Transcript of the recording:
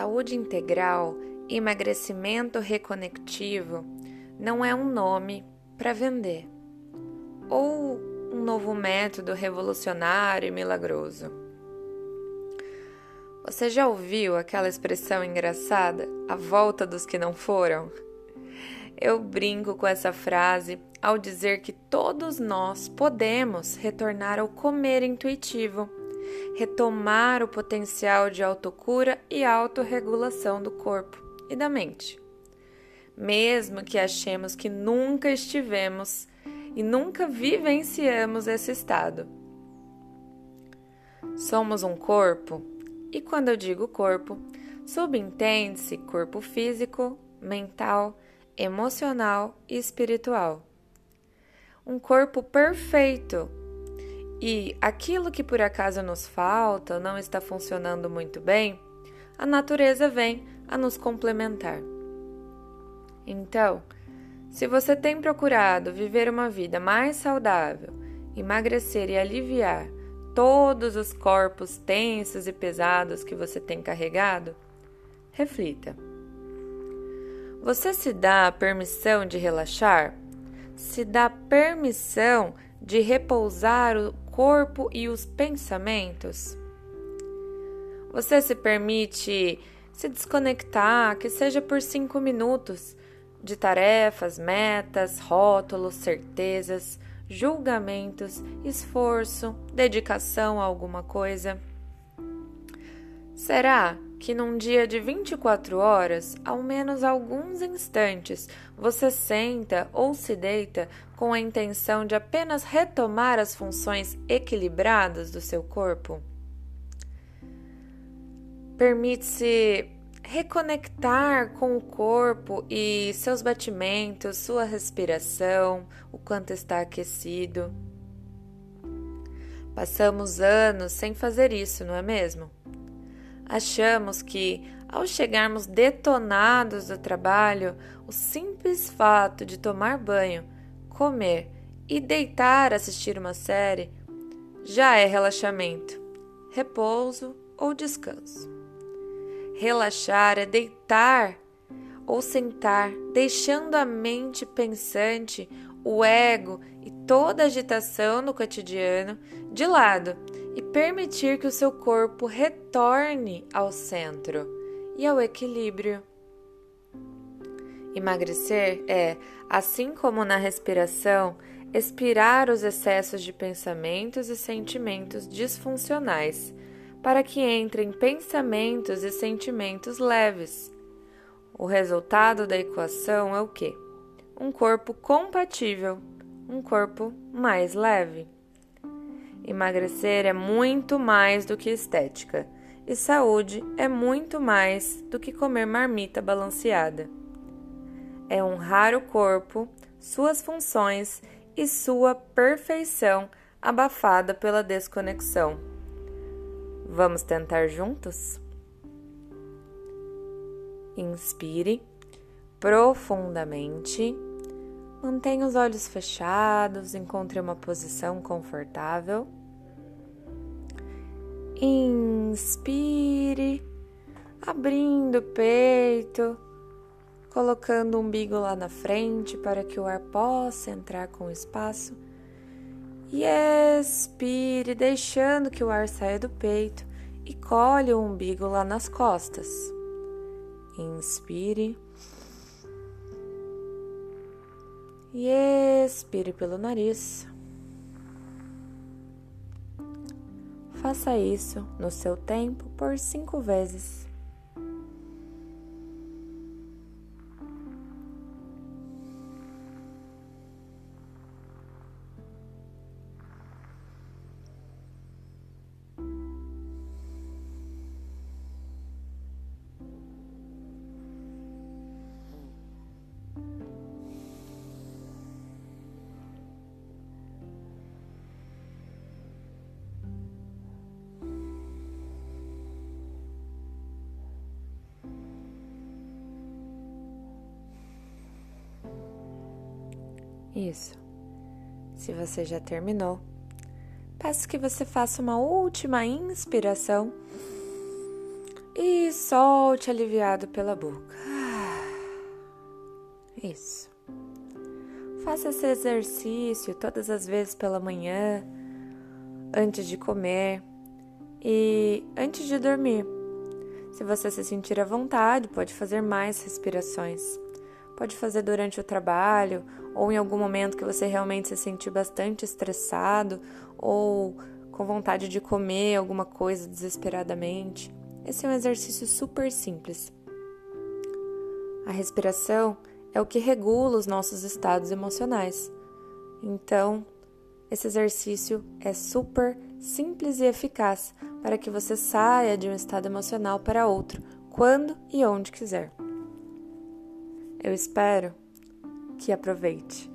Saúde integral, emagrecimento reconectivo não é um nome para vender ou um novo método revolucionário e milagroso. Você já ouviu aquela expressão engraçada, a volta dos que não foram? Eu brinco com essa frase ao dizer que todos nós podemos retornar ao comer intuitivo retomar o potencial de autocura e autorregulação do corpo e da mente. Mesmo que achemos que nunca estivemos e nunca vivenciamos esse estado. Somos um corpo, e quando eu digo corpo, subentende-se corpo físico, mental, emocional e espiritual. Um corpo perfeito e aquilo que por acaso nos falta não está funcionando muito bem, a natureza vem a nos complementar. Então, se você tem procurado viver uma vida mais saudável, emagrecer e aliviar todos os corpos tensos e pesados que você tem carregado, reflita. Você se dá a permissão de relaxar? Se dá permissão de repousar o corpo e os pensamentos? Você se permite se desconectar, que seja por cinco minutos, de tarefas, metas, rótulos, certezas, julgamentos, esforço, dedicação a alguma coisa? Será que num dia de 24 horas, ao menos alguns instantes, você senta ou se deita com a intenção de apenas retomar as funções equilibradas do seu corpo? Permite-se reconectar com o corpo e seus batimentos, sua respiração, o quanto está aquecido. Passamos anos sem fazer isso, não é mesmo? Achamos que, ao chegarmos detonados do trabalho, o simples fato de tomar banho, comer e deitar assistir uma série já é relaxamento, repouso ou descanso. Relaxar é deitar ou sentar, deixando a mente pensante, o ego e toda agitação no cotidiano de lado e permitir que o seu corpo retorne ao centro e ao equilíbrio. Emagrecer é, assim como na respiração, expirar os excessos de pensamentos e sentimentos disfuncionais, para que entrem pensamentos e sentimentos leves. O resultado da equação é o quê? Um corpo compatível, um corpo mais leve. Emagrecer é muito mais do que estética, e saúde é muito mais do que comer marmita balanceada. É honrar o corpo, suas funções e sua perfeição abafada pela desconexão. Vamos tentar juntos? Inspire profundamente. Mantenha os olhos fechados, encontre uma posição confortável. Inspire, abrindo o peito, colocando o umbigo lá na frente para que o ar possa entrar com espaço. E expire, deixando que o ar saia do peito e colhe o umbigo lá nas costas. Inspire. E expire pelo nariz. Faça isso no seu tempo por cinco vezes. Isso. Se você já terminou, peço que você faça uma última inspiração. Isso solte aliviado pela boca. Isso. Faça esse exercício todas as vezes pela manhã, antes de comer e antes de dormir. Se você se sentir à vontade, pode fazer mais respirações. Pode fazer durante o trabalho ou em algum momento que você realmente se sentir bastante estressado ou com vontade de comer alguma coisa desesperadamente. Esse é um exercício super simples. A respiração é o que regula os nossos estados emocionais. Então, esse exercício é super simples e eficaz para que você saia de um estado emocional para outro, quando e onde quiser. Eu espero que aproveite.